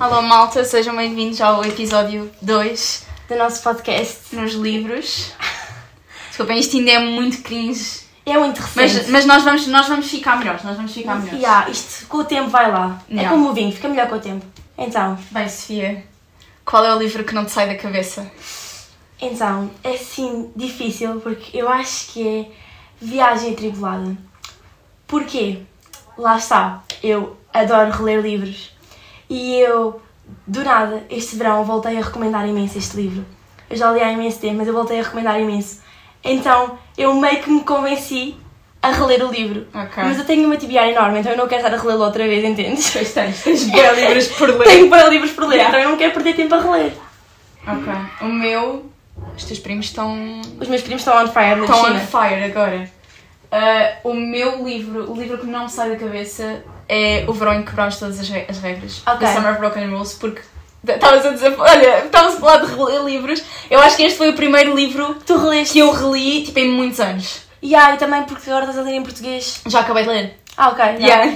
Alô malta, sejam bem-vindos ao episódio 2 do nosso podcast. nos livros. Desculpem, isto ainda é muito cringe, É muito mas, recente. mas nós, vamos, nós vamos ficar melhores, nós vamos ficar melhores. Yeah, isto com o tempo vai lá. É como o vinho, fica melhor com o tempo. Então, Bem, Sofia, qual é o livro que não te sai da cabeça? então, é assim difícil porque eu acho que é Viagem Atribulada. Porquê? Lá está, eu adoro reler livros e eu, do nada, este verão voltei a recomendar imenso este livro. Eu já li há imenso tempo, mas eu voltei a recomendar imenso. Então, eu meio que me convenci a reler o livro. Ok. Mas eu tenho uma tibiar enorme, então eu não quero estar a relê-lo outra vez, entendes? Pois tens, tens bem livros por ler. Tenho para livros por ler, Yeah. então eu não quero perder tempo a reler. Ok. O meu. Os teus primos estão. Os meus primos estão on fire na estão on fire agora. Ah, o meu livro, o livro que não me sai da cabeça é O Verão em que Quebrámos Todas as, re- as Regras. Ok. The Summer of Broken Rules, porque. Estavas a dizer, olha, estavas a falar de reler livros. Eu acho que este foi o primeiro livro Tu releste? que eu reli, tipo, em muitos anos. E ah, e também porque agora estás a ler em português. Já acabei de ler. Ah, ok. não. Yeah.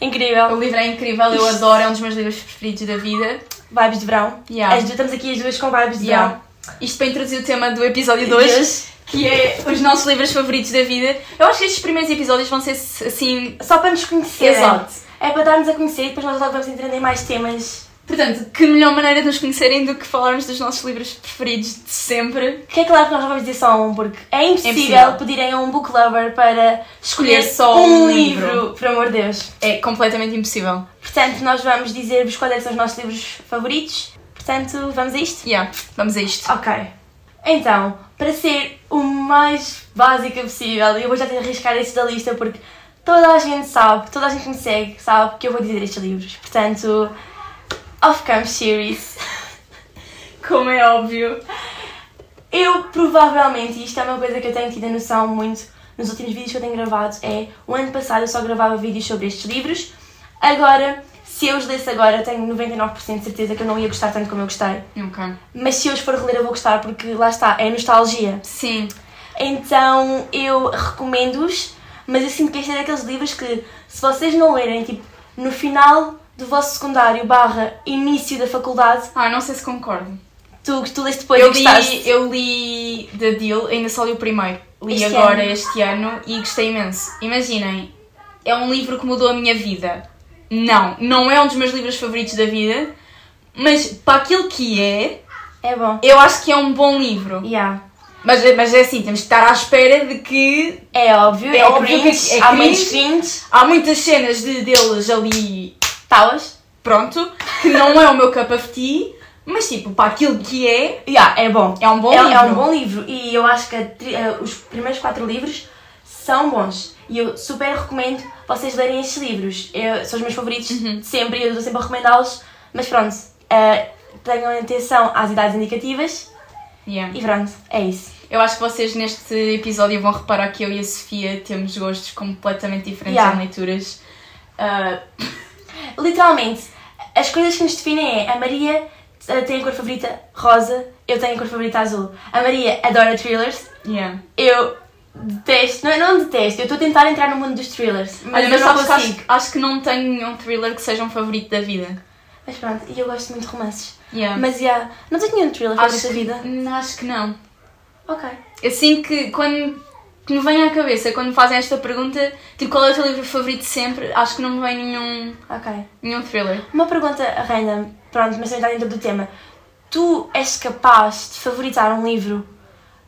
Incrível. O livro é incrível, eu adoro, é um dos meus livros preferidos da vida. Vibes de verão. Yeah. As duas, estamos aqui as duas com vibes de Yeah. verão. Isto para introduzir o tema do episódio 2, que é os nossos livros favoritos da vida. Eu acho que estes primeiros episódios vão ser assim. Só para nos conhecer. Exato. É para darmos a conhecer e depois nós logo vamos entrando em mais temas. Portanto, que melhor maneira de nos conhecerem do que falarmos dos nossos livros preferidos de sempre. Que é claro que nós não vamos dizer só um, porque é impossível, impossível. pedirem a um book lover para escolher Escolher só um livro. por amor de Deus. É completamente impossível. Portanto, nós vamos dizer-vos quais é são os nossos livros favoritos. Portanto, vamos a isto? Yeah, vamos a isto. Ok. Então, para ser o mais básica possível, eu vou já de arriscar este da lista porque toda a gente sabe, toda a gente me segue sabe que eu vou dizer estes livros. Portanto, Off Camp Series. Como é óbvio. Eu provavelmente, e isto é uma coisa que eu tenho tido a noção muito nos últimos vídeos que eu tenho gravado, é o ano passado eu só gravava vídeos sobre estes livros. Agora, se eu os lesse agora, eu tenho 99% de certeza que eu não ia gostar tanto como eu gostei. Ok. Mas se eu os for reler, eu vou gostar porque lá está, é nostalgia. Sim. Então eu recomendo-os, mas eu sinto que este é daqueles livros que, se vocês não lerem, tipo, no final do vosso secundário barra início da faculdade, Ah, não sei se concordo. tu, tu lês depois Eu e gostaste. li, eu li The Deal, ainda só li o primeiro. Li Este agora ano. este ano e gostei imenso. Imaginem, é um livro que mudou a minha vida. Não, não é um dos meus livros favoritos da vida, mas para aquilo que é, É bom. eu acho que é um bom livro. Yeah. Mas, mas é assim, temos que estar à espera de que É óbvio, É é, óbvio cringe, que é há muitos cringe, há muitas cenas de, deles ali, talas. pronto, que não é o meu cup of tea, mas tipo, para aquilo que é, Yeah, é bom. é um bom é, livro. é um bom livro e eu acho que a tri- eh, os primeiros quatro livros são bons e eu super recomendo vocês lerem estes livros. Eu- são os meus favoritos Uhum. de sempre e eu estou sempre a recomendá-los, mas pronto, eh, tenham atenção às idades indicativas Yeah. e pronto, é isso. Eu acho que vocês neste episódio vão reparar que eu e a Sofia temos gostos completamente diferentes Yeah. em leituras. Ah, Literalmente, as coisas que nos definem é a Maria eh, tem a cor favorita rosa, eu tenho a cor favorita azul. A Maria adora thrillers, yeah. eu detesto, não, não detesto, eu estou a tentar entrar no mundo dos thrillers, mas, Olha, mas sabes que consigo. acho, acho que não tenho nenhum thriller que seja um favorito da vida. Mas pronto, e eu gosto muito de romances. Yeah. Mas já, não tens nenhum thriller favorito da vida? acho que não. Ok. Assim que quando que me vem à cabeça, quando me fazem esta pergunta, tipo qual é o teu livro favorito sempre, acho que não me vem nenhum, Ok. nenhum thriller. Uma pergunta random, pronto, mas está dentro do tema. Tu és capaz de favoritar um livro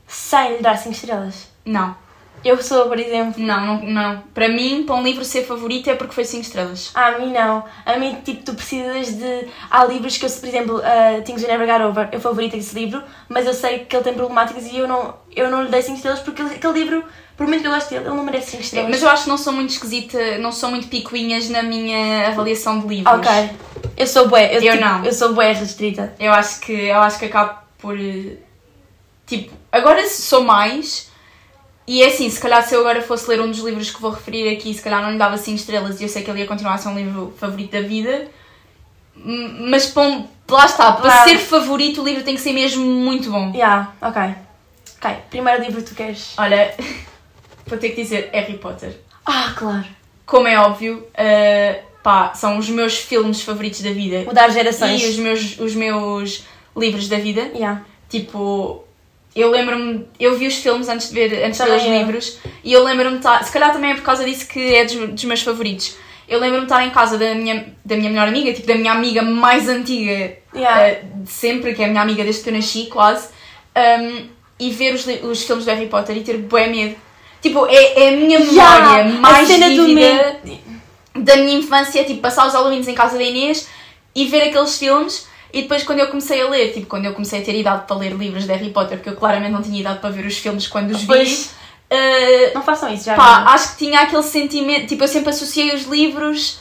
sem lhe dar 5 estrelas? Não, Eu sou, por exemplo. não, não, não. Para mim, para um livro ser favorito é porque foi 5 estrelas. Ah, a mim não. A mim, tipo, tu precisas de. Há livros que eu, por exemplo, uh, Things You Never Got Over, eu favorito esse livro, mas eu sei que ele tem problemáticas e eu não, eu não lhe dei 5 estrelas porque ele- aquele livro, por muito que eu gosto dele, ele não merece 5 estrelas. Mas eu acho que não sou muito esquisita, não sou muito picuinhas na minha avaliação de livros. Ok. Eu sou bué. Eu, Eu tipo, não. Eu sou bué restrita. Eu acho que eu acho que acabo por eh, tipo, agora sou mais e é assim, se calhar se eu agora fosse ler um dos livros que vou referir aqui, se calhar não lhe dava 5 estrelas e eu sei que ele ia continuar a ser um livro favorito da vida. Mas um- lá está, para Claro. ser favorito o livro tem que ser mesmo muito bom. Yeah, ok. Ok, primeiro livro que tu queres. Olha, vou ter que dizer Harry Potter. Ah, claro. Como é óbvio, eh, pá, são os meus filmes favoritos da vida. Mudar gerações. E os meus, os meus livros da vida. Yeah. Tipo, eu lembro-me, eu vi os filmes antes de ver, antes de ver os eu. livros e eu lembro-me, se calhar também é por causa disso que é dos, dos meus favoritos. Eu lembro-me de estar em casa da minha, da minha melhor amiga, tipo da minha amiga mais antiga Yeah. eh, de sempre, que é a minha amiga desde que eu nasci, quase, um, e ver os, os filmes do Harry Potter e ter bué medo. Tipo, é, é a minha memória Yeah, mais vívida da minha infância, tipo, passar os Halloweens em casa da Inês e ver aqueles filmes. E depois, quando eu comecei a ler, tipo, quando eu comecei a ter idade para ler livros de Harry Potter, porque eu claramente não tinha idade para ver os filmes quando os vi, Pois. eh, Não façam isso já. pá, acho que tinha aquele sentimento, tipo, eu sempre associei os livros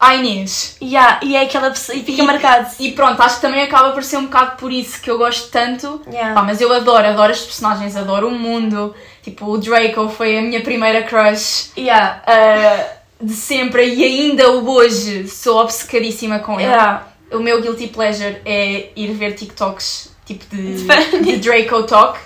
à Inês. Yeah, e é aquela pessoa. E fica E- marcado. E pronto, acho que também acaba por ser um bocado por isso que eu gosto tanto. Yeah. Pá, mas eu adoro, adoro as personagens, adoro o mundo. Tipo, o Draco foi a minha primeira crush Yeah. uh, de sempre e ainda hoje sou obcecadíssima com ele. Yeah. O meu guilty pleasure é ir ver TikToks tipo de, De- Draco Talk.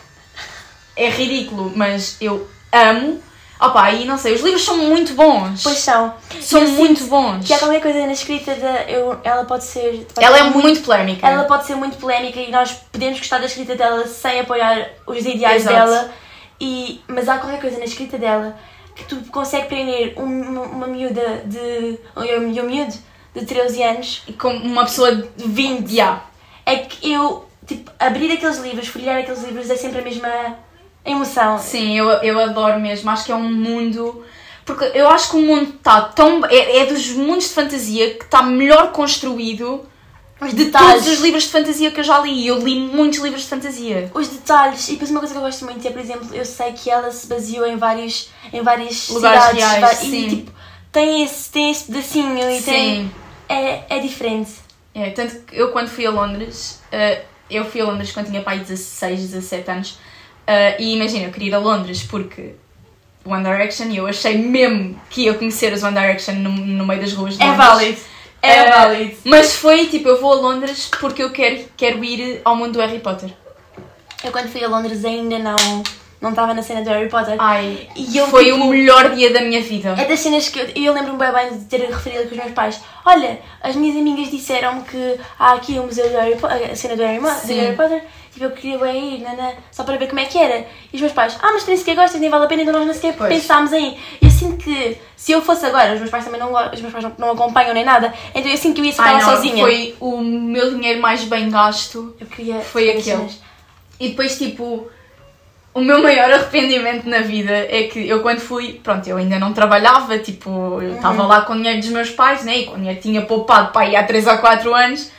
É ridículo, mas eu amo. Opa, e não sei, os livros são muito bons. Pois são. são muito bons. Que há qualquer coisa na escrita da. Eu, ela pode ser. pode Ela é ser muito, polémica. Ela pode ser muito polémica e nós podemos gostar da escrita dela sem apoiar os ideais Exato. dela. E, mas há qualquer coisa na escrita dela que tu consegue prender um- uma, uma miúda de. um, um miúdo de 13 anos. E como uma pessoa de 20. Yeah. É que eu, tipo, abrir aqueles livros, folhear aqueles livros é sempre a mesma emoção. Sim, eu, eu adoro mesmo. Acho que é um mundo. Porque eu acho que o mundo está tão. É, é dos mundos de fantasia que está melhor construído Os de detalhes. todos os livros de fantasia que eu já li. Eu li muitos livros de fantasia. Os detalhes, e depois uma coisa que eu gosto muito é, por exemplo, eu sei que ela se baseou em vários, em várias Lugares cidades reais, va- sim. e tipo, tem esse, tem esse pedacinho e tem. É, é diferente. É, tanto que eu quando fui a Londres, eh, eu fui a Londres quando tinha pai 16, 17 anos, eh, e imagina, eu queria ir a Londres porque One Direction, e eu achei mesmo que ia conhecer os One Direction no, no meio das ruas de É Londres. válido. É Eh, válido. Mas foi tipo, eu vou a Londres porque eu quero, quero ir ao mundo do Harry Potter. Eu quando fui a Londres ainda não não estava na cena do Harry Potter. Ai, E eu, foi tipo, o melhor dia da minha vida. É das cenas que eu, eu lembro-me bem bem de ter referido com os meus pais. Olha, as minhas amigas disseram-me que há aqui o museu do Harry Potter, a cena do Harry, do. Harry Potter. Tipo, eu queria bem ir, nana, só para ver como é que era. E os meus pais, ah, mas tu nem sequer gostas, nem vale a pena, então nós nem sequer Pois. pensámos ir. Eu sinto que se eu fosse agora, os meus pais também não, os meus pais não, não acompanham nem nada, então eu sinto que eu ia ficar sozinha. foi o meu dinheiro mais bem gasto. Eu queria. Foi aquele. E depois, tipo, o meu maior arrependimento na vida é que eu quando fui, pronto, eu ainda não trabalhava, tipo, eu Uhum. estava lá com o dinheiro dos meus pais, né, e com o dinheiro que tinha poupado para ir há 3 ou 4 anos,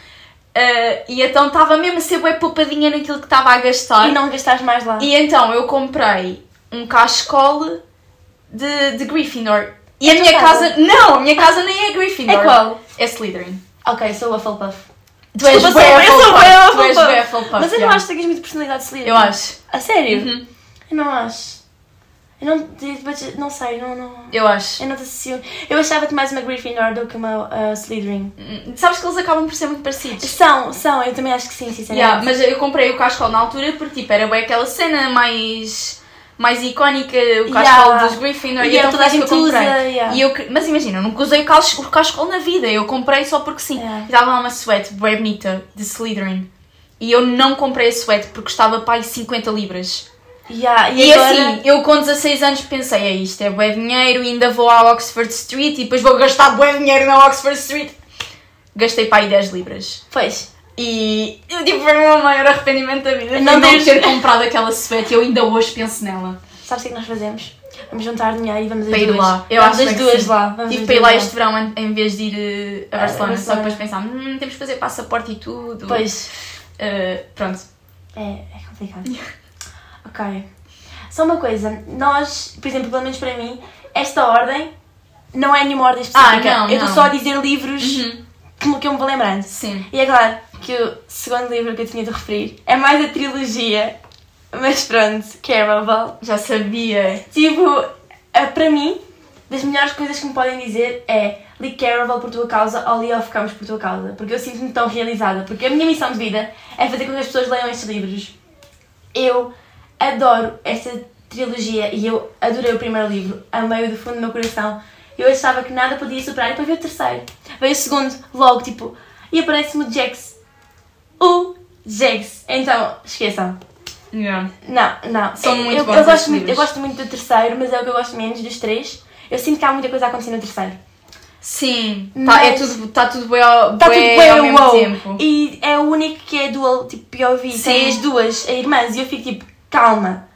eh, e então estava mesmo a ser bem poupadinha naquilo que estava a gastar. E não gastares mais lá. E então eu comprei um cachecol de, de Gryffindor. E É a minha casa? Não, a minha casa nem é Gryffindor. É qual? É Slytherin. Ok, sou Hufflepuff. Tu és Desculpa, eu sou Tu és Hufflepuff, Mas eu não yeah. acho que tenhas muito personalidade de Slytherin. Eu acho. A sério? Uhum. Eu não acho. Eu não, mas não sei, não, não, Eu acho. eu não te associo. Eu achava-te mais uma Gryffindor do que uma uh, Slytherin. Hum, Sabes que eles acabam por ser muito parecidos. São, são, eu também acho que sim, sinceramente. Yeah, mas eu comprei o cascol na altura porque tipo, era bem aquela cena mais, mais icónica, o cascol Yeah. dos Gryffindor. E então toda a foi isso que gente eu comprei. usa, yeah. E eu, mas imagina, eu nunca usei o cas- o cascol na vida, eu comprei só porque sim. Yeah. Estava lá uma sweat bem bonita de Slytherin. E eu não comprei a sweat porque custava para aí 50 libras. Yeah, e, E, agora, assim, eu com 16 anos pensei, é isto, é bué dinheiro, ainda vou à Oxford Street e depois vou gastar bué dinheiro na Oxford Street. Gastei para aí 10 libras. Pois, E eu tipo, foi o meu maior arrependimento da vida. Não Não, ter comprado aquela sweat e eu ainda hoje penso nela. sabes o que é que nós fazemos? Vamos juntar dinheiro e vamos Para ir duas. lá. Eu vamos acho as que duas sim. lá. Vamos Tive para ir lá este verão em- em vez de ir eh, a Ah, Barcelona. Só Barcelona. depois pensámos, hum, temos que fazer passaporte e tudo. Pois, Eh, pronto. é, é complicado. ok. Só uma coisa, nós, por exemplo, pelo menos para mim, esta ordem não é nenhuma ordem específica. Ah, não, eu estou só a dizer livros Uhum. que eu me vou lembrando. Sim. E é claro que o segundo livro que eu tinha de referir é mais a trilogia, mas pronto, Caraval. Já sabia. Tipo, eh, para mim, das melhores coisas que me podem dizer é li Caraval por tua causa ou li Of Camus por tua causa, porque eu sinto-me tão realizada, porque a minha missão de vida é fazer com que as pessoas leiam estes livros. Eu adoro esta trilogia e eu adorei o primeiro livro, amei-o do fundo do meu coração. Eu achava que nada podia superar. E depois veio o terceiro. Veio o segundo, logo, tipo. E aparece-me o Jax. O Jax. Então, esqueçam. Yeah. Não, não. São eu, muito eu, bons eu gosto muito, eu gosto muito do terceiro, mas é o que eu gosto menos dos três. Eu sinto que há muita coisa a acontecer no terceiro. Sim, tá, Mas- é tudo, tá tudo bem ao, Está tudo bué bem ao mesmo wow. tempo. E é o único que é dual, tipo, POV. Sim. Tem as duas irmãs e eu fico tipo, calma.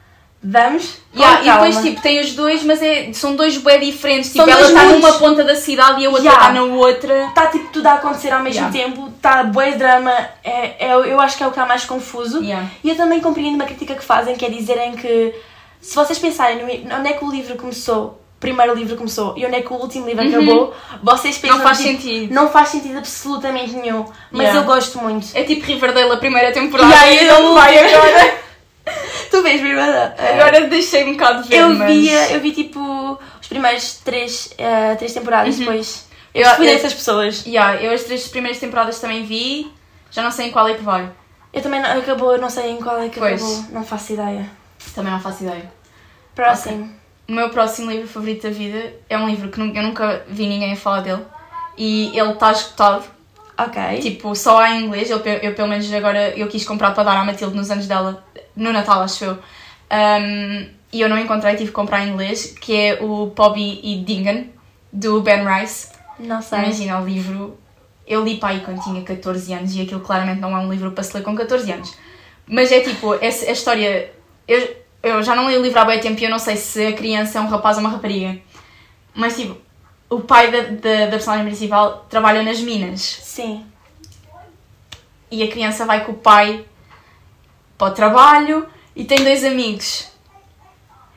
Vamos? Yeah, e depois, tipo, tem os dois, mas é, são dois bué diferentes. Tipo, São ela está numa ponta da cidade e a outra Yeah. está na outra. Está tipo tudo a acontecer ao mesmo Yeah. tempo, está bué drama, é, é, eu acho que é o que está mais confuso. Yeah. E eu também compreendo uma crítica que fazem, que é dizerem que se vocês pensarem no, onde é que o livro começou, o primeiro livro começou e onde é que o último livro acabou, vocês pensam Uhum. Não faz tipo, sentido. Não faz sentido absolutamente nenhum, mas Yeah. eu gosto muito. É tipo Riverdale, a primeira temporada. E aí e eu ele vai agora. tu vês, minha irmã? Agora deixei um bocado de ver, eu mas... via, eu vi tipo os primeiros três, eh, três temporadas depois. Eu, Eu- fui dessas pessoas. Yeah, eu as três primeiras temporadas também vi, já não sei em qual é que vai. Eu também não, acabou, eu não sei em qual é que Pois. acabou, não faço ideia. Também não faço ideia. Próximo. O meu próximo livro favorito da vida é um livro que eu nunca vi ninguém a falar dele e ele está esgotado. Ok. Tipo, só há em inglês. Eu, eu, pelo menos agora eu quis comprar para dar à Matilde nos anos dela, no Natal, acho eu. Um, e eu não encontrei, tive que comprar em inglês, que é o Bobby e Dingan, do Ben Rice. não sei. Imagina o livro. Eu li para aí quando tinha 14 anos e aquilo claramente não é um livro para se ler com 14 anos. Mas é tipo, essa, a história. Eu, eu já não li o livro há bem tempo e eu não sei se a criança é um rapaz ou uma rapariga. Mas tipo, o pai da, da, da personagem principal trabalha nas minas Sim. e a criança vai com o pai para o trabalho e tem dois amigos.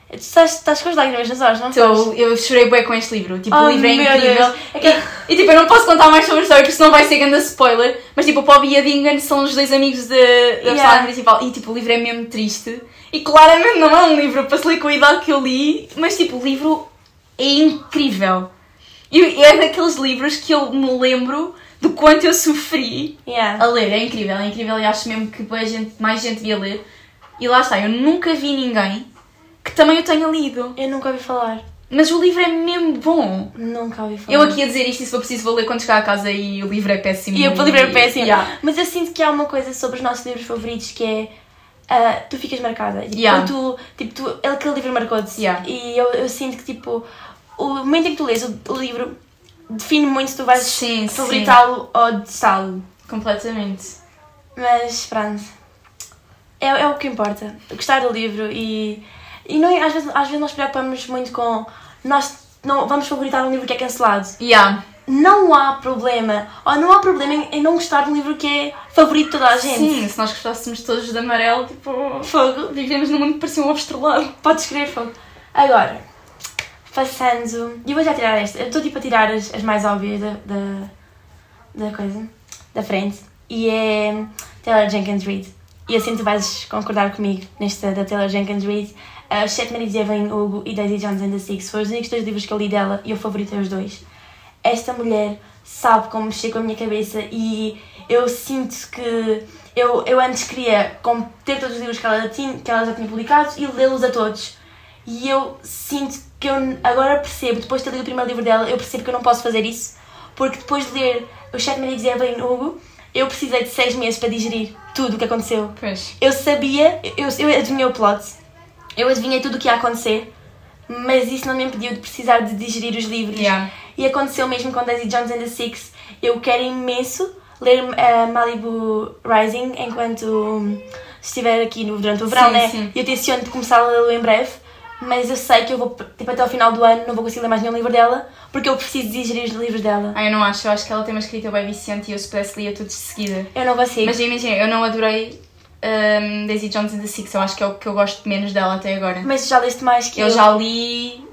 Tu estás, estás com as lágrimas nas olhos, não estás? eu chorei bem com este livro. Tipo, Oh, o livro é incrível. É E, e, tipo, eu não posso contar mais sobre a história porque senão vai ser grande spoiler. Mas tipo, o Bobby e a Dingan são os dois amigos de, da personagem Yeah. principal. E tipo, o livro é mesmo triste. E claramente não é um livro para se ler com a idade que eu li. Mas tipo, o livro é incrível. E é daqueles livros que eu me lembro do quanto eu sofri Yeah. a ler. É incrível, é incrível e acho mesmo que gente, mais gente devia ler. E lá está, eu nunca vi ninguém que também o tenha lido. Eu nunca ouvi falar. Mas o livro é mesmo bom. Nunca ouvi falar. Eu aqui a dizer isto e se for preciso vou ler quando chegar a casa e o livro é péssimo. E o livro é péssimo. Yeah. Mas eu sinto que há uma coisa sobre os nossos livros favoritos que é. ah, tu ficas marcada. Tipo, Yeah. tu, tipo, tu, aquele livro marcou-te. Yeah. E eu, eu sinto que, tipo, o momento em que tu lês o, o livro define muito se tu vais favoritá-lo ou detestá-lo. Completamente. Mas pronto. É, é o que importa. Gostar do livro e. E não, é- às, vezes, às vezes nós preocupamos muito com. Nós não, vamos favoritar um livro que é cancelado. Yeah. Não há problema. Ou não há problema em, em não gostar de um livro que é favorito de toda a gente. Sim, se nós gostássemos todos de amarelo, tipo. Fogo. Vivemos num mundo que parecia um ovo estrelado. Podes escrever fogo. Agora, passando. E vou já tirar esta. Eu estou tipo a tirar as, as mais óbvias da, da, da coisa, da frente. E é Taylor Jenkins Reid. E assim tu vais concordar comigo nesta da Taylor Jenkins Reid. Uh, Sete Maridos de Evelyn Hugo e Daisy Jones and the Six foram os únicos dois livros que eu li dela e eu favoritei os dois. Esta mulher sabe como mexer com a minha cabeça e eu sinto que eu, eu antes queria ter todos os livros que ela, tinha, que ela já tinha publicado e lê-los a todos. E eu sinto que eu agora percebo, depois de ter lido o primeiro livro dela, eu percebo que eu não posso fazer isso, porque depois de ler Os Sete Maridos de Evelyn Hugo, eu precisei de seis meses para digerir tudo o que aconteceu. Pois. Eu sabia, eu, eu adivinhei o plot, eu adivinhei tudo o que ia acontecer, mas isso não me impediu de precisar de digerir os livros. Yeah. E aconteceu mesmo com Daisy Jones and the Six. Eu quero imenso ler uh, Malibu Rising enquanto hum, estiver aqui no, durante o verão, Sim, né? sim. E eu tenciono de começar a lê-lo em breve, mas eu sei que eu vou, tipo, até ao final do ano não vou conseguir ler mais nenhum livro dela, porque eu preciso digerir os livros dela. Ah, eu não acho. Eu acho que ela tem uma escrita bem viciante e eu se pudesse lia tudo de seguida. Eu não consigo. Mas imagina, eu não adorei um, Daisy Jones and the Six. Eu acho que é o que eu gosto menos dela até agora. Mas já leste mais que Eu já li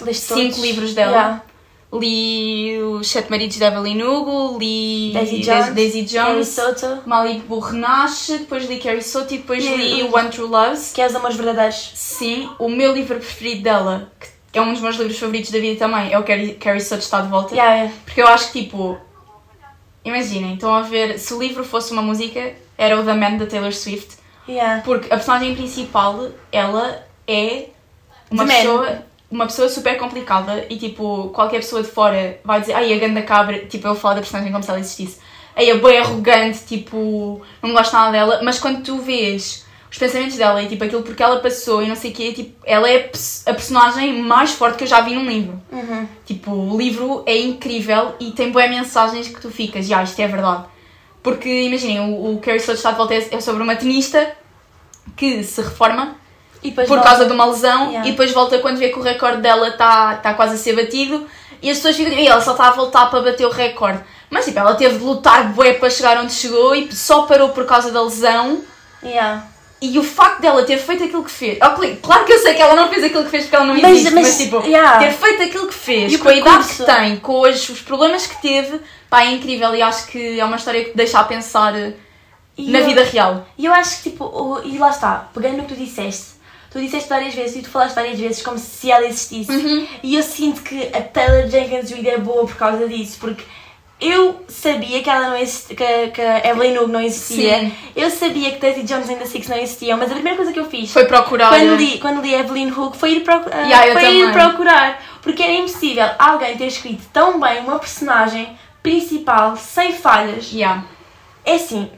leste cinco todos. livros dela. Yeah. Li Os Sete Maridos de Evelyn Hugo, li Daisy Dais- Jones, Daisy Jones Soto, Malibu Renasce, depois li Carrie Soto e depois li One True Loves. que é os amores verdadeiros. Sim, o meu livro preferido dela, que é um dos meus livros favoritos da vida também, é o Carrie, Carrie Soto está de volta. Yeah, yeah. Porque eu acho que, tipo, imaginem, estão a ver, se o livro fosse uma música, era o The Man da Taylor Swift. Porque a personagem principal, ela é uma The Man. Uma pessoa super complicada e tipo, qualquer pessoa de fora vai dizer, ai, a ganda cabra, tipo, eu falo da personagem como se ela existisse. Aí é bem arrogante, tipo, não gosto nada dela, mas quando tu vês os pensamentos dela e tipo aquilo porque ela passou e não sei o quê, tipo, ela é a pers- a personagem mais forte que eu já vi num livro. Uhum. Tipo, o livro é incrível e tem boas mensagens que tu ficas, já, isto é verdade. Porque imaginem, o, o Carrie de Estado de Volta é sobre uma tenista que se reforma por volta. causa de uma lesão Yeah. e depois volta quando vê que o recorde dela está tá quase a ser batido e as pessoas ficam, e ela só está a voltar para bater o recorde. Mas tipo, ela teve de lutar bué para chegar onde chegou e só parou por causa da lesão. Yeah. E o facto dela ter feito aquilo que fez. Oh, cl- claro que eu sei que ela não fez aquilo que fez porque ela não Mas- existe, mas, mas, tipo, yeah. ter feito aquilo que fez, E com a idade que tem, com os, os problemas que teve, pá, é incrível e acho que é uma história que te deixa a pensar eh, E na eu- vida real. E eu acho que, tipo, e lá está, pegando no que tu disseste, tu disseste várias vezes e tu falaste várias vezes como se ela existisse. Uhum. E eu sinto que a Taylor Jenkins Reid é boa por causa disso, porque eu sabia que ela não existia, que, que a Evelyn Hugo não existia, Sim. eu sabia que Daisy Jones the Six não existiam, mas a primeira coisa que eu fiz Foi procurar. quando eh, li, quando li Evelyn Hugo foi ir, procu- ah, Yeah, foi ir procurar. Porque era impossível alguém ter escrito tão bem uma personagem principal, sem falhas. Yeah. É assim,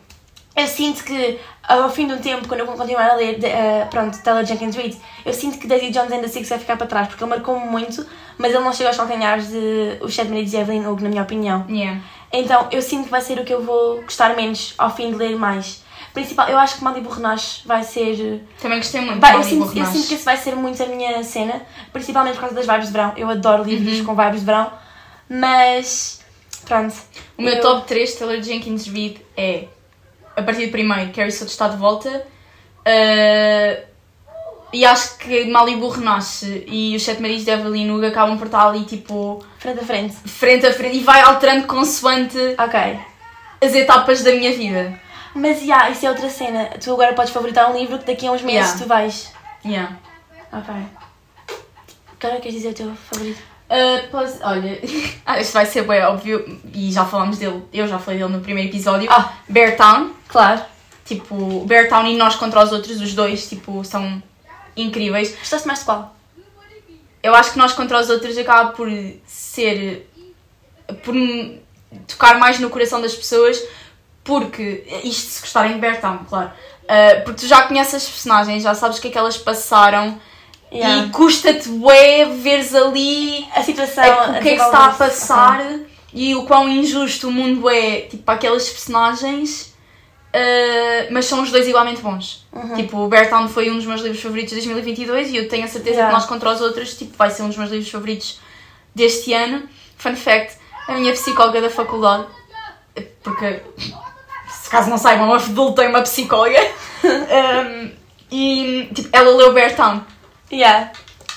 eu sinto que ao fim um tempo, quando eu continuar a ler, eh, pronto, Taylor Jenkins Reid, eu sinto que Daisy Jones and the Six vai ficar para trás, porque ele marcou-me muito, mas ele não chega aos calcanhares de Os Sete Maridos de Evelyn Hugo, na minha opinião. Yeah. Então, eu sinto que vai ser o que eu vou gostar menos ao fim de ler mais. Principal, eu acho que Malibu Renasce vai ser... Também gostei muito Vai, eu, sinto, eu sinto que esse vai ser muito a minha cena, principalmente por causa das vibes de verão. Eu adoro livros com vibes de verão, mas... Pronto. O meu eu- top 3 Taylor Jenkins Reid é a partir do primeiro, Carrie Sou está de volta. uh, e acho que Malibu Renasce e os Sete Maridos de Evelyn Hugo acabam por estar ali tipo Frente a frente. frente a frente e vai alterando consoante Ok. as etapas da minha vida. Mas, já, isso é outra cena. Tu agora podes favoritar um livro que daqui a uns meses Yeah. tu vais. Yeah. Ok. Agora queres dizer o teu favorito? Uh, pois, olha, ah, isto vai ser bem óbvio e já falámos dele, eu já falei dele no primeiro episódio. Ah. Bear Town, Claro. tipo, Bear Town e Nós contra os Outros, os dois, tipo, são incríveis. Gostaste mais de qual? eu acho que nós contra os outros acaba por ser por tocar mais no coração das pessoas porque isto se gostarem de Bertão, claro Uh, porque tu já conheces as personagens, já sabes o que é que elas passaram Yeah. e custa-te bué veres ali A situação. a- o que é que se está a passar Ok. e o quão injusto o mundo é tipo para aquelas personagens uh, mas são os dois igualmente bons Uhum. tipo o Beartown foi um dos meus livros favoritos de 2022 e eu tenho a certeza Yeah. que nós contra os outros tipo, vai ser um dos meus livros favoritos deste ano fun fact, a minha psicóloga da faculdade porque se caso não saibam, a Fedul tem uma psicóloga um, e tipo, ela leu Beartown Yeah.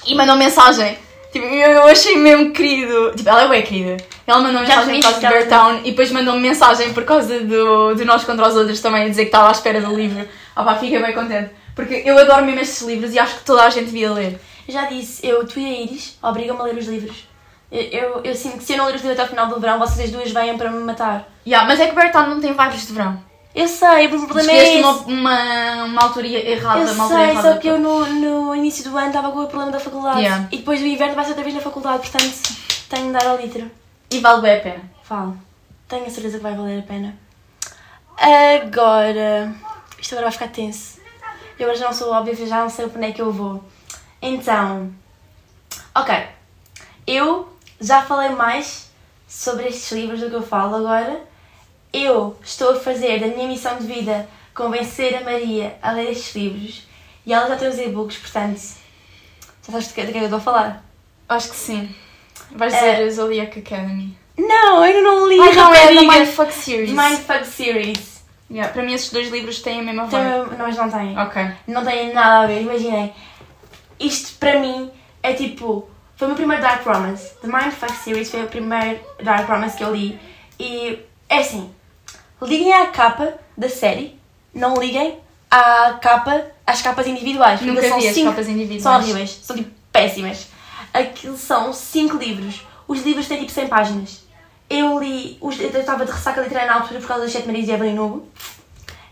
e mandou mensagem. Tipo, eu, achei mesmo querido. Tipo, ela é bem querida. Ela mandou mensagem por causa de Beartown e depois mandou-me mensagem por causa do, do Nós contra os Outros também a dizer que estava à espera do livro. Ah pá, fiquei bem contente. Porque eu adoro mesmo estes livros e acho que toda a gente devia ler. Já disse, eu, tu e a Iris obrigam-me a ler os livros. Eu, eu, eu sinto que se eu não ler os livros até ao final do verão, vocês as duas vêm para me matar. Yeah, mas é que Beartown não tem vibes de verão. Eu sei, o problema é esse. uma, uma, uma altura errada, Eu uma sei, só que eu no, no início do ano estava com o problema da faculdade. Yeah. E depois do inverno vai ser outra vez na faculdade, portanto tenho de dar ao litro. E vale bem a pena. Falo. Tenho a certeza que vai valer a pena. Agora. Isto agora vai ficar tenso. Eu agora já não sou óbvia, já não sei para onde é que eu vou. Então. Ok. Eu já falei mais sobre estes livros do que eu falo agora. Eu estou a fazer da minha missão de vida convencer a Maria a ler estes livros. E ela já tem os e-books, portanto. Já sabes de que, é que eu estou a falar? Acho que sim. Vais É. dizer Zodiac Academy. Não, eu não li Ah, não, é da. Mindfuck Series. Mindfuck Series. Yeah, para mim esses dois livros têm a mesma vibe. Tem, mas não tem. Ok. Não tem nada a ver, imaginem. Isto para mim é tipo. Foi o meu primeiro Dark Romance. The Mindfuck Series foi o primeiro Dark Romance que eu li. E é assim. Liguem à capa da série. Não liguem à capa, às capas individuais. Nunca são vi as cinco- capas individuais. São horríveis. São tipo péssimas. Aquilo são 5 livros. Os livros têm tipo 100 páginas. Eu li. Os, eu estava de ressaca literária na altura por causa das 7 Marias de Evelyn Hugo.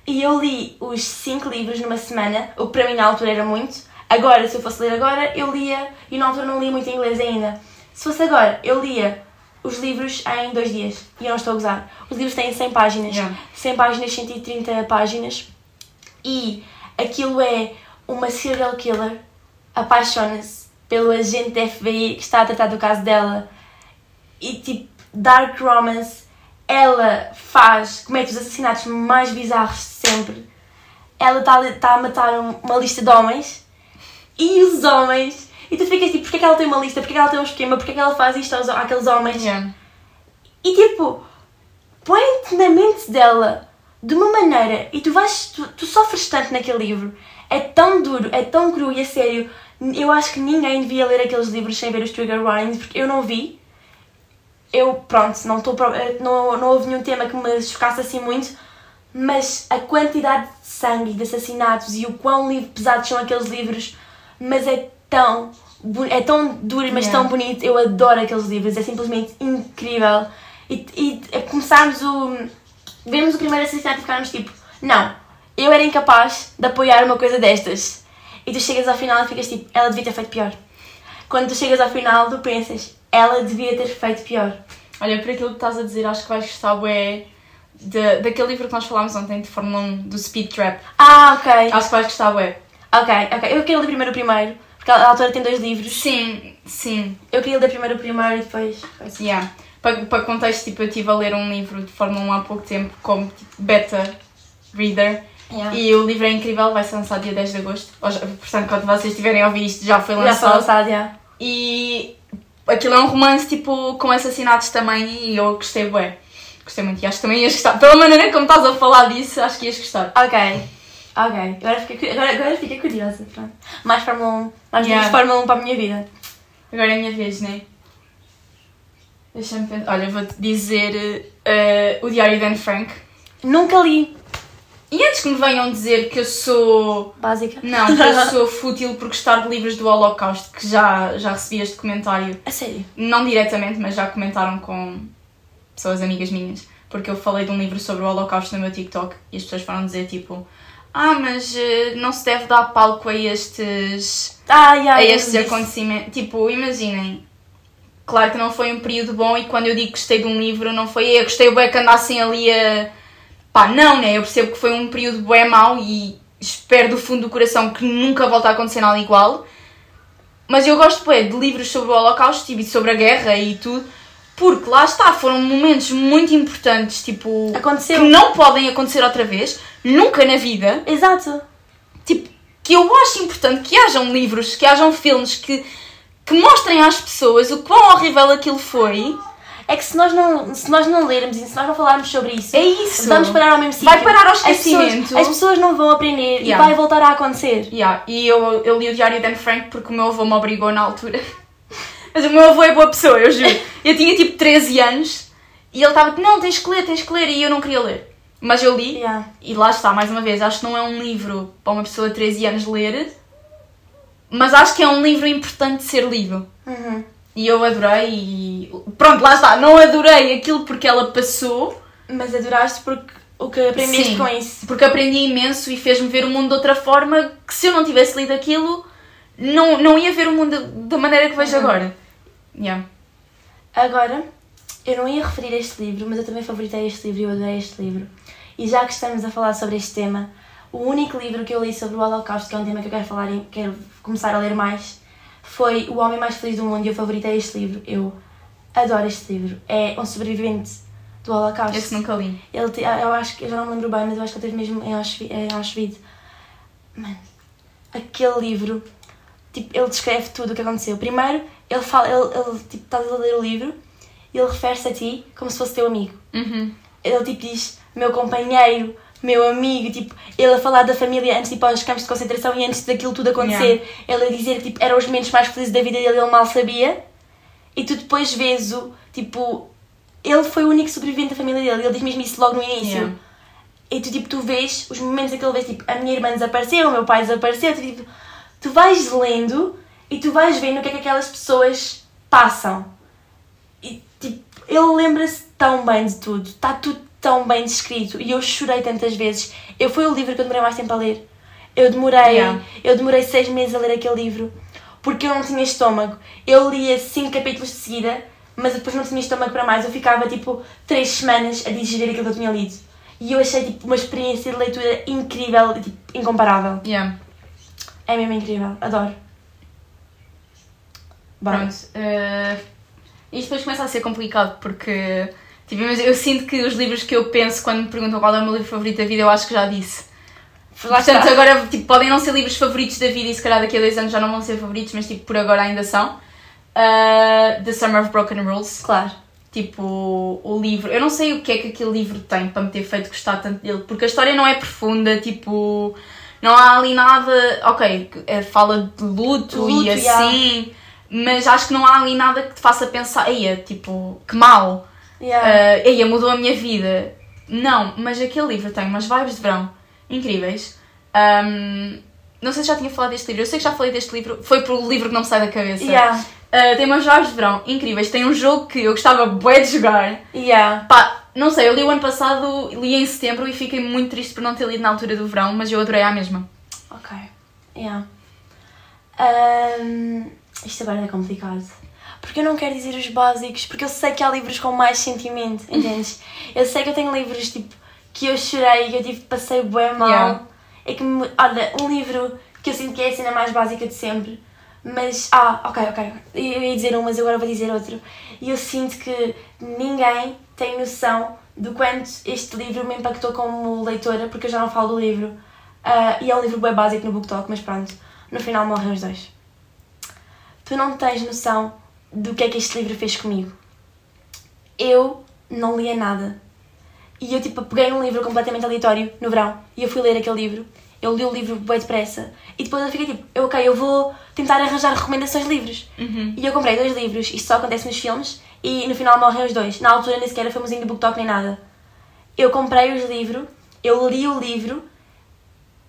E eu li os 5 livros numa semana, o que para mim na altura era muito. agora, se eu fosse ler agora, eu lia, e na altura não lia muito inglês ainda. Se fosse agora, eu lia os livros em dois dias. E eu não estou a gozar. Os livros têm 100 páginas. Yeah. 100 páginas, 130 páginas. E aquilo é uma serial killer apaixona-se pelo agente da FBI que está a tratar do caso dela. E tipo, Dark Romance, ela faz, comete os assassinatos mais bizarros de sempre. Ela está a- está a matar um- uma lista de homens e os homens. E tu ficas tipo, porque é que ela tem uma lista? Porque é que ela tem um esquema? Porque é que ela faz isto aos, àqueles homens? Yeah. E tipo, põe-te na mente dela de uma maneira e tu vais, tu, tu sofres tanto naquele livro. É tão duro, é tão cru e a sério. Eu acho que ninguém devia ler aqueles livros sem ver os trigger warnings porque eu não vi. Eu, pronto, não, pro- eh, não, não houve nenhum tema que me chocasse assim muito, mas a quantidade de sangue, de assassinatos e o quão pesados são aqueles livros, mas é tão, é tão duro, mas Yeah. tão bonito. Eu adoro aqueles livros, é simplesmente incrível. E, e é começarmos o. Vemos o primeiro assassinato e ficarmos tipo, não, eu era incapaz de apoiar uma coisa destas. E tu chegas ao final e ficas tipo, ela devia ter feito pior. Quando tu chegas ao final, tu pensas, ela devia ter feito pior. Olha, por aquilo que estás a dizer, acho que vais gostar bué de, daquele livro que nós falámos ontem de Fórmula 1, do Speed Trap. Ah, ok. Acho que vais gostar bué. Ok, ok. Eu queria ler primeiro o primeiro, porque a autora tem dois livros. Sim, sim. Eu queria ler primeiro o primeiro e depois. Yeah. Para, para contexto, tipo, eu estive a ler um livro de Fórmula 1 há pouco tempo como tipo, beta reader Yeah. e o livro é incrível, vai ser lançado dia 10 de agosto. Portanto, quando vocês estiverem a ouvir isto, já foi Já foi lançado. lançado, já. E aquilo é um romance tipo com assassinatos também e eu gostei bué. Gostei muito e acho que também ias gostar. Pela maneira como estás a falar disso, acho que ias gostar. Ok. Ok. Agora fiquei, agora, agora fiquei curiosa. Pronto. Mais Fórmula 1. Mais Yeah. Fórmula 1 para a minha vida. Agora é a minha vez, né? Deixa-me pensar. Olha, vou-te dizer eh, o Diário de Anne Frank. Nunca li. E antes que me venham dizer que eu sou. Básica. Não, que eu sou fútil por gostar de livros do Holocausto, que já, já recebi este comentário. A sério. Não diretamente, mas já comentaram com pessoas amigas minhas. Porque eu falei de um livro sobre o Holocausto no meu TikTok e as pessoas foram dizer tipo. Ah, mas eh, não se deve dar palco a estes Ah, já. a estes acontecimentos. Tipo, imaginem. Claro que não foi um período bom e quando eu digo gostei de um livro, não foi eu gostei bem que andassem ali a. Pá, não, né? Eu percebo que foi um período bem mau e espero do fundo do coração que nunca volte a acontecer nada igual. Mas eu gosto bem de livros sobre o Holocausto e sobre a guerra e tudo, porque lá está, foram momentos muito importantes, tipo, Aconteceu. que não podem acontecer outra vez, nunca na vida Exato. tipo, que eu acho importante que hajam livros, que hajam filmes que, que mostrem às pessoas o quão horrível aquilo foi. É que se nós não, se nós não lermos e se nós não falarmos sobre isso, É isso. vamos parar ao mesmo sítio. Vai parar ao As pessoas- esquecimento. As pessoas, não vão aprender Yeah. e vai voltar a acontecer. Yeah, e eu, eu li o Diário de Anne Frank porque o meu avô me obrigou na altura. Mas o meu avô é boa pessoa, eu juro. Eu tinha tipo 13 anos e ele estava não, tens que ler, tens que ler, e eu não queria ler. Mas eu li Yeah. e lá está, mais uma vez, acho que não é um livro para uma pessoa de 13 anos ler, mas acho que é um livro importante de ser lido. Uhum. E eu adorei e pronto, lá está, não adorei aquilo porque ela passou, Mas adoraste porque o que aprendeste Sim. com isso. porque aprendi imenso e fez-me ver o mundo de outra forma que se eu não tivesse lido aquilo, não, não ia ver o mundo da maneira que vejo Uhum. agora. Yeah. Agora, eu não ia referir este livro, mas eu também favoritei este livro e eu adorei este livro. E já que estamos a falar sobre este tema, o único livro que eu li sobre o Holocausto, que é um tema que eu quero falar e quero começar a ler mais, foi O Homem Mais Feliz do Mundo e eu favoritei este livro. Eu adoro este livro. É um sobrevivente do Holocausto. Esse nunca li. Ele te- eu acho que eu já não me lembro bem, mas eu acho que ele teve mesmo em Auschwitz. Em Auschwitz. Mano, aquele livro, tipo, ele descreve tudo o que aconteceu. Primeiro, ele fala, ele, ele tipo, estás a ler o livro e ele refere-se a ti como se fosse teu amigo. Uhum. Ele tipo diz, meu companheiro, meu amigo, tipo, ele a falar da família antes de ir para os campos de concentração e antes daquilo tudo acontecer. Ele a dizer que tipo, eram os momentos mais felizes da vida dele, ele mal sabia. E tu depois vês o, tipo, ele foi o único sobrevivente da família dele, ele diz mesmo isso logo no início. Yeah. E tu, tipo, tu vês os momentos em que ele vê, tipo, a minha irmã desapareceu, o meu pai desapareceu, tu, tipo, tu vais lendo e tu vais vendo o que é que aquelas pessoas passam. E, tipo, ele lembra-se tão bem de tudo, está tudo tão bem descrito e eu chorei tantas vezes. Eu foi o livro que eu demorei mais tempo a ler. Eu demorei, Yeah. eu demorei seis meses a ler aquele livro porque eu não tinha estômago. Eu lia cinco capítulos de seguida, mas depois não tinha estômago para mais. Eu ficava tipo três semanas a digerir aquilo que eu tinha lido. E eu achei tipo uma experiência de leitura incrível e tipo, incomparável. Yeah. É mesmo incrível, adoro. Bora. Pronto. eh, isto depois começa a ser complicado porque tipo, eu sinto que os livros que eu penso quando me perguntam qual é o meu livro favorito da vida, eu acho que já disse. Portanto, agora tipo, podem não ser livros favoritos da vida e se calhar daqui a dois anos já não vão ser favoritos, mas tipo, por agora ainda são. Uh, The Summer of Broken Rules. Claro. Tipo, o livro. Eu não sei o que é que aquele livro tem para me ter feito gostar tanto dele, porque a história não é profunda, tipo. Não há ali nada. Ok, eh, fala de luto, Luto, e assim, mas acho que não há ali nada que te faça pensar, eia, tipo, que mal, Yeah. uh, eia, mudou a minha vida. Não, mas aquele livro tem umas vibes de verão incríveis. Um, não sei se já tinha falado deste livro, eu sei que já falei deste livro, foi por o livro que não me sai da cabeça. yeah. Uh, tem umas vibes de verão incríveis. Tem um jogo que eu gostava bué de jogar. Yeah. Pá, não sei, eu li o ano passado, li em setembro e fiquei muito triste por não ter lido na altura do verão, mas eu adorei à mesma. Ok. Yeah. Ahm, isto agora é complicado. Porque eu não quero dizer os básicos, porque eu sei que há livros com mais sentimento, entendes? eu sei que eu tenho livros tipo que eu chorei, que eu tive, passei bem mal. Yeah. É que me, olha, um livro que eu sinto que é a cena mais básica de sempre, mas. Ah, ok, ok. Eu ia dizer um, mas agora vou dizer outro. E eu sinto que ninguém tem noção do quanto este livro me impactou como leitora, porque eu já não falo do livro. Ah, e é um livro bem básico no BookTok, mas pronto, no final morrem os dois. Tu não tens noção do que é que este livro fez comigo. Eu não lia nada. E eu tipo peguei um livro completamente aleatório no verão e eu fui ler aquele livro. Eu li o livro bem depressa e depois eu fiquei tipo, eu, ok, eu vou tentar arranjar recomendações de livros. E eu comprei dois livros, isto só acontece nos filmes, e no final morrem os dois. Na altura nem sequer era famosinho do BookTok nem nada. Eu comprei os livros, eu li o livro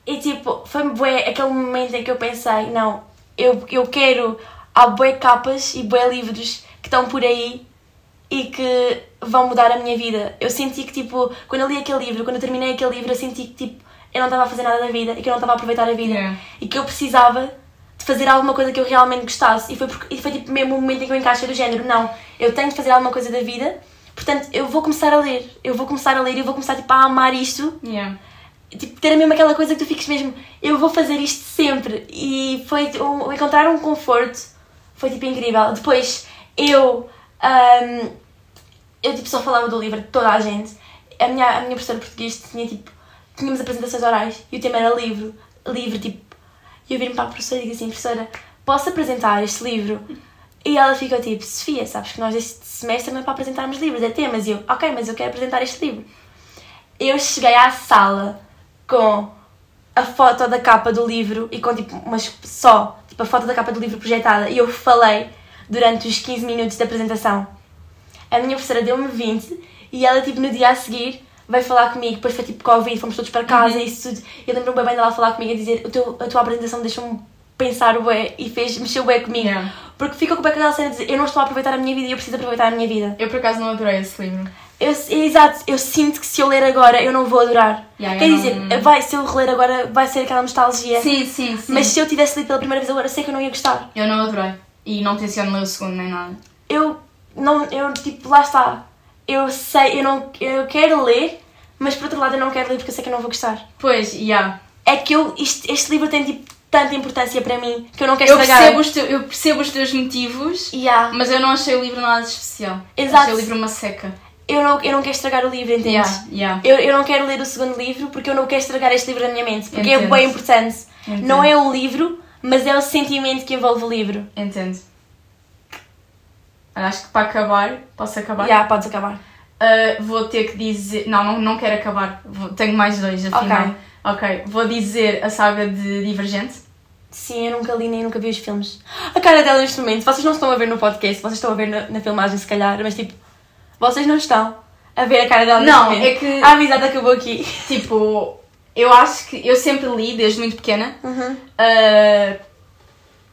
e tipo, foi bué aquele momento em que eu pensei, não, eu, eu quero, há bué capas e bué livros que estão por aí e que vão mudar a minha vida. Eu senti que tipo, quando eu li aquele livro, quando eu terminei aquele livro, eu senti que tipo, eu não estava a fazer nada da vida e que eu não estava a aproveitar a vida Yeah. e que eu precisava de fazer alguma coisa que eu realmente gostasse. E foi, porque, e foi tipo mesmo o momento em que eu encaixei do género, não, eu tenho de fazer alguma coisa da vida, portanto eu vou começar a ler, eu vou começar a ler e eu vou começar tipo, a amar isto Yeah. tipo, ter mesmo aquela coisa que tu fiques mesmo, eu vou fazer isto sempre. E foi um, encontrar um conforto, foi tipo incrível. Depois eu, ahm, eu tipo só falava do livro de toda a gente. A minha, a minha professora de português tinha tipo, tínhamos apresentações orais e o tema era livro, livro tipo. E eu viro-me para a professora e digo assim, professora, posso apresentar este livro? E ela ficou tipo, Sofia, sabes que nós este semestre não é para apresentarmos livros, é temas. E eu, ok, mas eu quero apresentar este livro. Eu cheguei à sala com a foto da capa do livro e com tipo umas só tipo, a foto da capa do livro projetada e eu falei durante os 15 minutos da apresentação. A minha professora deu-me 20 e ela tipo no dia a seguir veio falar comigo, depois foi tipo Covid, fomos todos para casa e isso tudo. Eu lembro-me bem dela falar comigo e dizer o teu, a tua apresentação deixou-me pensar bué e fez, mexeu bué comigo. Yeah. Porque ficou com aquela cena de dizer eu não estou a aproveitar a minha vida e eu preciso aproveitar a minha vida. Eu por acaso não adorei esse livro. Eu, exato, eu sinto que se eu ler agora eu não vou adorar. Yeah, Quer dizer, não- vai, se eu reler agora vai ser aquela nostalgia. Sim, sim, sim. Mas se eu tivesse lido pela primeira vez agora, sei que eu não ia gostar. Eu não adorei. E não tenciono ler o segundo nem nada. Eu não, eu tipo, lá está. Eu sei, eu não, eu quero ler, mas por outro lado eu não quero ler porque eu sei que eu não vou gostar. Pois, yeah. É que eu, isto, este livro tem tipo tanta importância para mim que eu não quero Eu estragar. percebo, os teu- eu percebo os teus motivos, Yeah. mas eu não achei o livro nada de especial. Exato. Achei o livro uma seca. Eu, não, eu não quero estragar o livro, entendes? Yeah, yeah. Eu, eu não quero ler o segundo livro porque eu não quero estragar este livro na minha mente. Porque é Entendo. bem importante. Entendo. Não é o livro, mas é o sentimento que envolve o livro. Entendo. Acho que para acabar, posso acabar? Já, podes acabar. Uh, vou ter que dizer. Não, não, não quero acabar. Vou- Tenho mais dois, afinal. Ok. Vou dizer a saga de Divergente. Sim, eu nunca li nem nunca vi os filmes. A cara dela neste momento, vocês não estão a ver no podcast, vocês estão a ver na, na filmagem se calhar, mas tipo, vocês não estão a ver a cara dela Não, é que- A amizade acabou aqui. Tipo, eu acho que eu sempre li desde muito pequena. Uhum. Uh,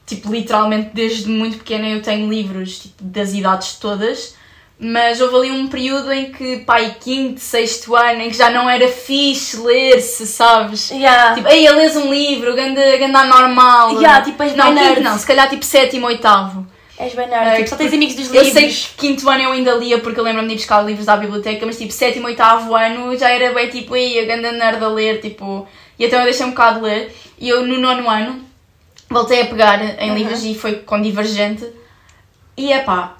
tipo, literalmente desde muito pequena eu tenho livros tipo, das idades todas. Mas houve ali um período em que, pai, quinto, sexto ano, em que já não era fixe ler-se, sabes? Yeah. Tipo, ei, lês um livro, ganda, ganda normal. Yeah, tipo, não, quinto não, se calhar tipo sétimo, oitavo. És bem nerd. tipo, só tens amigos dos Eu livros. sei que quinto ano eu ainda lia porque eu lembro-me de ir buscar livros à biblioteca, mas tipo sétimo, oitavo ano já era bem tipo, ei, a ganda nerd a ler, tipo. E então eu deixei um bocado de ler. E eu no nono ano voltei a pegar em Uhum. livros e foi com Divergente. E é pá,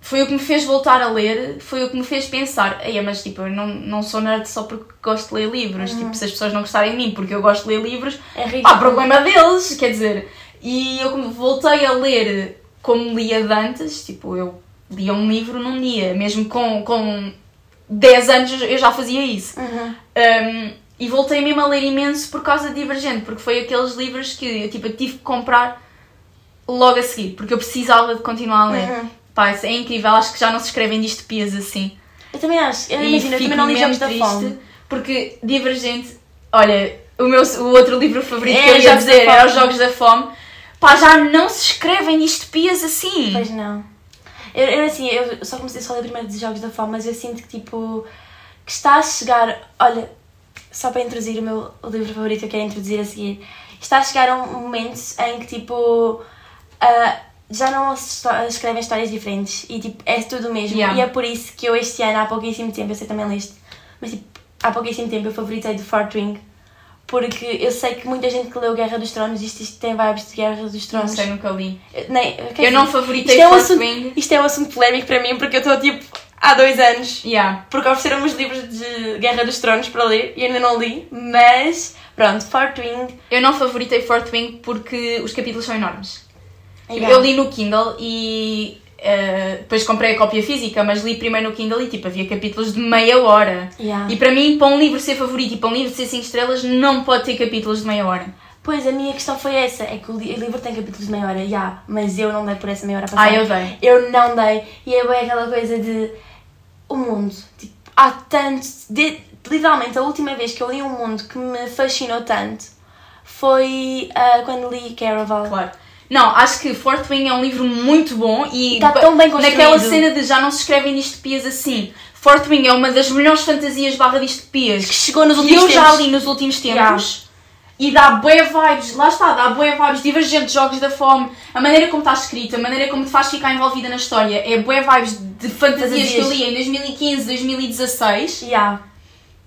foi o que me fez voltar a ler, foi o que me fez pensar, ei, mas tipo, eu não, não sou nerd só porque gosto de ler livros. Uhum. Tipo, se as pessoas não gostarem de mim porque eu gosto de ler livros, É Pá, ridículo. problema deles, quer dizer. E eu voltei a ler como lia de antes, tipo, eu lia um livro num dia, mesmo com, com 10 anos eu já fazia isso. Uhum. Um, e voltei mesmo a ler imenso por causa de Divergente, porque foi aqueles livros que eu, tipo, eu tive que comprar logo a seguir, porque eu precisava de continuar a ler. Uhum. Pá, isso é incrível, acho que já não se escrevem distopias assim. Eu também acho. Eu imagino, eu também não li Jogos da Fome. Porque Divergente, olha, o, meu, o outro livro favorito É, que eu ia dizer era Os. Jogos da Fome. Pá, já não se escrevem distopias assim. Pois não. Eu, eu assim, eu só comecei só a ler primeiro dos Jogos da Fome, mas eu sinto que tipo. que está a chegar. Olha, só para introduzir o meu livro favorito que eu quero introduzir a seguir. Está a chegar a um momento em que tipo. ah, já não se escrevem histórias diferentes e tipo, é tudo o mesmo. Yeah. E é por isso que eu este ano, há pouquíssimo tempo, eu sei também leste, mas tipo, há pouquíssimo tempo eu favoritei do Fort Wing. Porque eu sei que muita gente que leu Guerra dos Tronos, isto, isto tem vibes de Guerra dos Não Tronos. sei, nunca li. Eu, nem, Eu não dizer, favoritei isto é, um Fort assunto, Wing. isto é um assunto polémico para mim porque eu estou tipo há dois anos Yeah. porque ofereceram-me os livros de Guerra dos Tronos para ler e ainda não li, mas pronto, Fort Wing. Eu não favoritei Fort Wing porque os capítulos são enormes. yeah. Eu li no Kindle e eh, depois comprei a cópia física, mas li primeiro no Kindle e tipo, havia capítulos de meia hora. Yeah. E para mim, para um livro ser favorito e para um livro ser 5 estrelas, não pode ter capítulos de meia hora. Pois, a minha questão foi essa, é que o li- o livro tem capítulos de meia hora, já, mas eu não dei por essa meia hora passada. Ah, eu dei. Eu não dei. E é bem aquela coisa de o mundo. Tipo, há tanto. de- literalmente, a última vez que eu li um mundo que me fascinou tanto foi ah, quando li Caraval. Claro. Não, acho que Fort Wing é um livro muito bom e Está tão bem construído. naquela cena de já não se escrevem distopias assim. Fort Wing é uma das melhores fantasias barra distopias Que chegou nos últimos eu já tempos. li nos últimos tempos. Yeah. E dá boé vibes, lá está, dá boé vibes divergentes, jogos da fome, a maneira como está escrita, a maneira como te faz ficar envolvida na história, é boé vibes de fantasias que eu li em 2015, 2016 Yeah.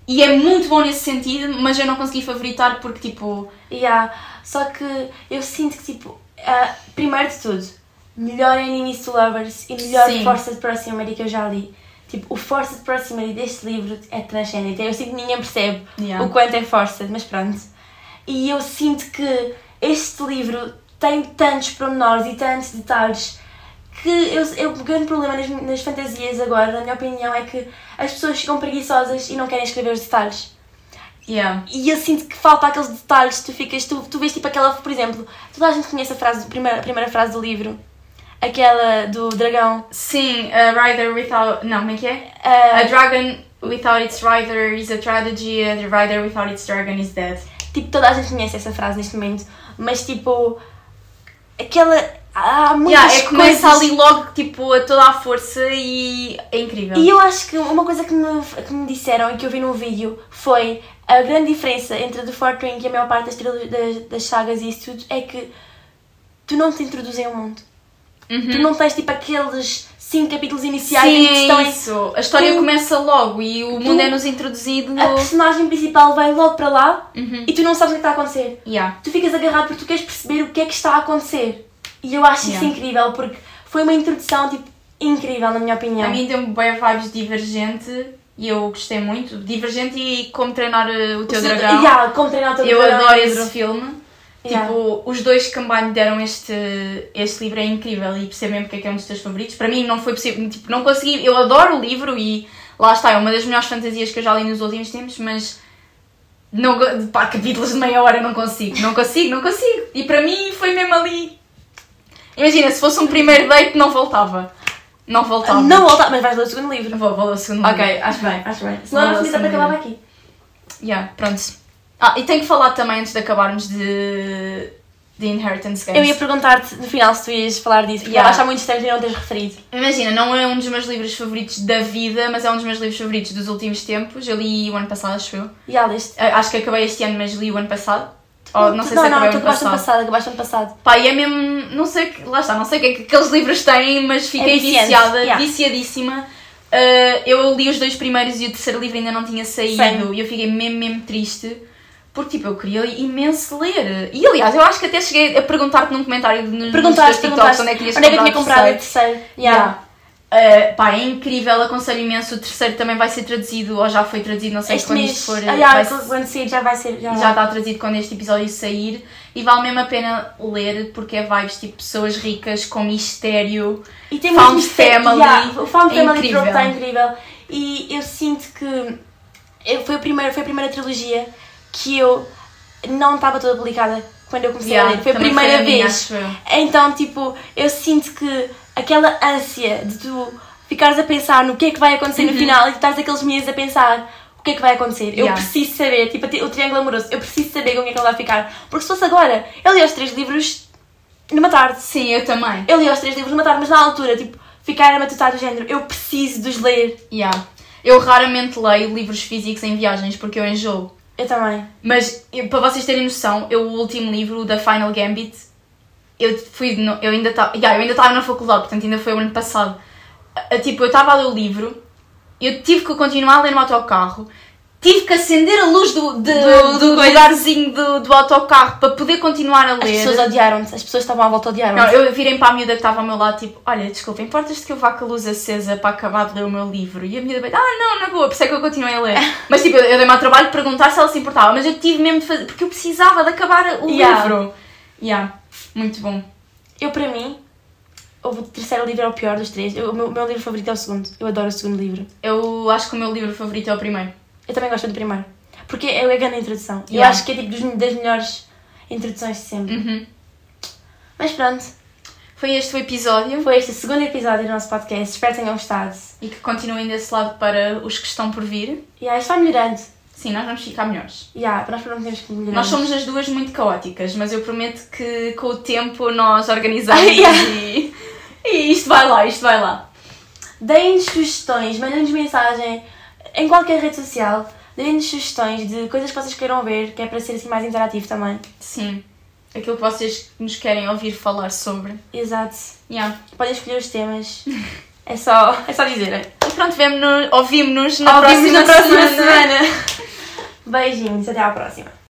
e é muito bom nesse sentido, mas eu não consegui favoritar porque tipo, Yeah. Só que eu sinto que, tipo, ah, primeiro de tudo, melhor Enemies to Lovers e melhor Sim. Forced Proximity que eu já li. Tipo, o Forced Proximity deste livro é transcendente. Eu sinto que ninguém percebe Yeah. o quanto é Forced, mas pronto. E eu sinto que este livro tem tantos pormenores e tantos detalhes que eu, eu, o grande problema nas, nas fantasias agora, na minha opinião, é que as pessoas ficam preguiçosas e não querem escrever os detalhes. Yeah. E eu sinto que falta aqueles detalhes, tu ficas, tu, tu vês tipo aquela, por exemplo, toda a gente conhece a frase, a primeira, a primeira frase do livro, aquela do dragão. Sim, a rider without. Não, como é que é? ah, A dragon without its rider is a tragedy, a rider without its dragon is dead. tipo, toda a gente conhece essa frase neste momento, mas tipo, aquela. Há muitas Yeah, é que começa coisas- ali logo tipo a toda a força e é incrível. E eu acho que uma coisa que me, que me disseram e que eu vi num vídeo foi a grande diferença entre The Fort Ring e a maior parte das, das, das sagas e isso tudo é que tu não te introduzem ao mundo. Uhum. Tu não tens tipo aqueles cinco capítulos iniciais Sim, em que estão é isso. A história Tu- começa logo e o mundo é-nos introduzido. a personagem principal vai logo para lá Uhum. e tu não sabes o que está a acontecer. Yeah. Tu ficas agarrado porque tu queres perceber o que é que está a acontecer. E eu acho isso Yeah. incrível porque foi uma introdução tipo incrível na minha opinião. A mim deu-me bem vibes divergente e eu gostei muito. Divergente e como treinar uh, o teu Sim, dragão. yeah, como treinar o teu Eu dragão, adoro é esse isso. filme. Yeah. Tipo, os dois que combine deram este, este livro é incrível e percebo mesmo porque é que é um dos teus favoritos. Para mim não foi possível, tipo, não consegui, eu adoro o livro e lá está, é uma das melhores fantasias que eu já li nos últimos tempos, mas não, pá, capítulos de meia hora não consigo, não consigo, não consigo. E para mim foi mesmo ali. Imagina, se fosse um primeiro date não voltava. Não voltava. Não volta, mas vais ler o segundo livro. Vou, vou ler o segundo Ok, livro. acho bem, acho bem. Senão Não, a não. acabava aqui. Yeah, pronto. Ah, e tenho que falar também antes de acabarmos de The Inheritance Games. Eu ia perguntar-te no final se tu ias falar disso, porque Yeah. eu acho muito estranho não teres referido. Imagina, não é um dos meus livros favoritos da vida, mas é um dos meus livros favoritos dos últimos tempos. Eu li o ano passado, acho eu. E yeah, leste. Ah, Acho que acabei este ano, mas li o ano passado. Ou não sei não, se não, acabei tu o ano passado. passado, acabaste ano passado. Pá, e é mesmo. Não sei, que- lá está, não sei o que é que aqueles livros têm, mas fiquei É viciada, yeah. viciadíssima. Ah, eu li os dois primeiros e o terceiro livro ainda não tinha saído Same. e eu fiquei mesmo, mesmo triste. Porque, tipo, eu queria imenso ler. E, aliás, eu acho que até cheguei a perguntar-te num comentário nos, Perguntaste, teus perguntaste TikToks onde é que ias onde é que eu tinha comprado o terceiro. Yeah. Yeah. Uh, pá, é incrível, aconselho imenso. O terceiro também vai ser traduzido, ou já foi traduzido, não sei Este quando mês, isto for. ah, yeah, vai quando sair já vai ser. Já, já está traduzido quando este episódio sair. E vale mesmo a pena ler, porque é vibes tipo pessoas ricas com mistério. E tem Found mistério. Family, Yeah, o Found é Family trope está incrível. E eu sinto que foi, a primeira, foi a primeira trilogia que eu não estava toda publicada quando eu comecei Yeah, a ler. Foi a primeira foi minha, vez. eu. Então, tipo, eu sinto que aquela ânsia de tu ficares a pensar no que é que vai acontecer no final e tu estás aqueles meses a pensar o que é que vai acontecer. Eu Uhum. Yeah. preciso saber, tipo, o triângulo amoroso, eu preciso saber como é que ele vai ficar. Porque se fosse agora, eu li os três livros numa tarde. Sim, eu também. Eu li os três livros numa tarde, mas na altura, tipo, ficar a matutar do género, eu preciso de os ler. Yeah. Eu raramente leio livros físicos em viagens porque eu enjoo. Eu também. Mas eu- para vocês terem noção, eu, o último livro, da Final Gambit, eu fui. no- eu ainda estava. Yeah, eu ainda estava na faculdade, portanto ainda foi o ano passado. Tipo, eu estava a ler o livro, eu tive que continuar a ler no autocarro, tive que acender a luz do, de- Do- do, do lugarzinho do, do autocarro para poder continuar a As ler. pessoas odiaram-te, as pessoas estavam à volta Não, odiaram-te. eu virei para a miúda que estava ao meu lado, tipo, olha, desculpa, importas-te que eu vá com a luz acesa para acabar de ler o meu livro? E a miúda ah, não, na boa, por isso é que eu continuei a ler. Mas tipo, eu, eu dei-me ao trabalho de perguntar se ela se importava, mas eu tive mesmo de fazer, porque eu precisava de acabar o Yeah. livro. Yeah, muito bom. Eu, para mim, o terceiro livro é o pior dos três. Eu- o meu, meu livro favorito é o segundo. Eu adoro o segundo livro. Eu acho que o meu livro favorito é o primeiro. Eu também gosto do primeiro. Porque é a grande introdução. Eu Yeah. acho que é tipo das melhores introduções de sempre. Uhum. Mas pronto, Foi este o episódio foi este o segundo episódio do nosso podcast. Espero que tenham gostado. e que continuem desse lado para os que estão por vir. E yeah, isto vai melhorando. Sim, nós vamos ficar melhores. Yeah, nós prometemos que melhoramos. Nós somos as duas muito caóticas, mas eu prometo que com o tempo nós organizamos Yeah. e, e isto vai lá, isto vai lá. Deem-nos sugestões, mandem-nos mensagem em qualquer rede social. Deem-nos sugestões de coisas que vocês queiram ver, que é para ser assim mais interativo também. Sim, aquilo que vocês nos querem ouvir falar sobre. Exato. Yeah. Podem escolher os temas. É só, é só dizerem. E pronto, ouvimos-nos na, Ouvimos próxima na próxima semana. semana. Beijinhos, até à próxima.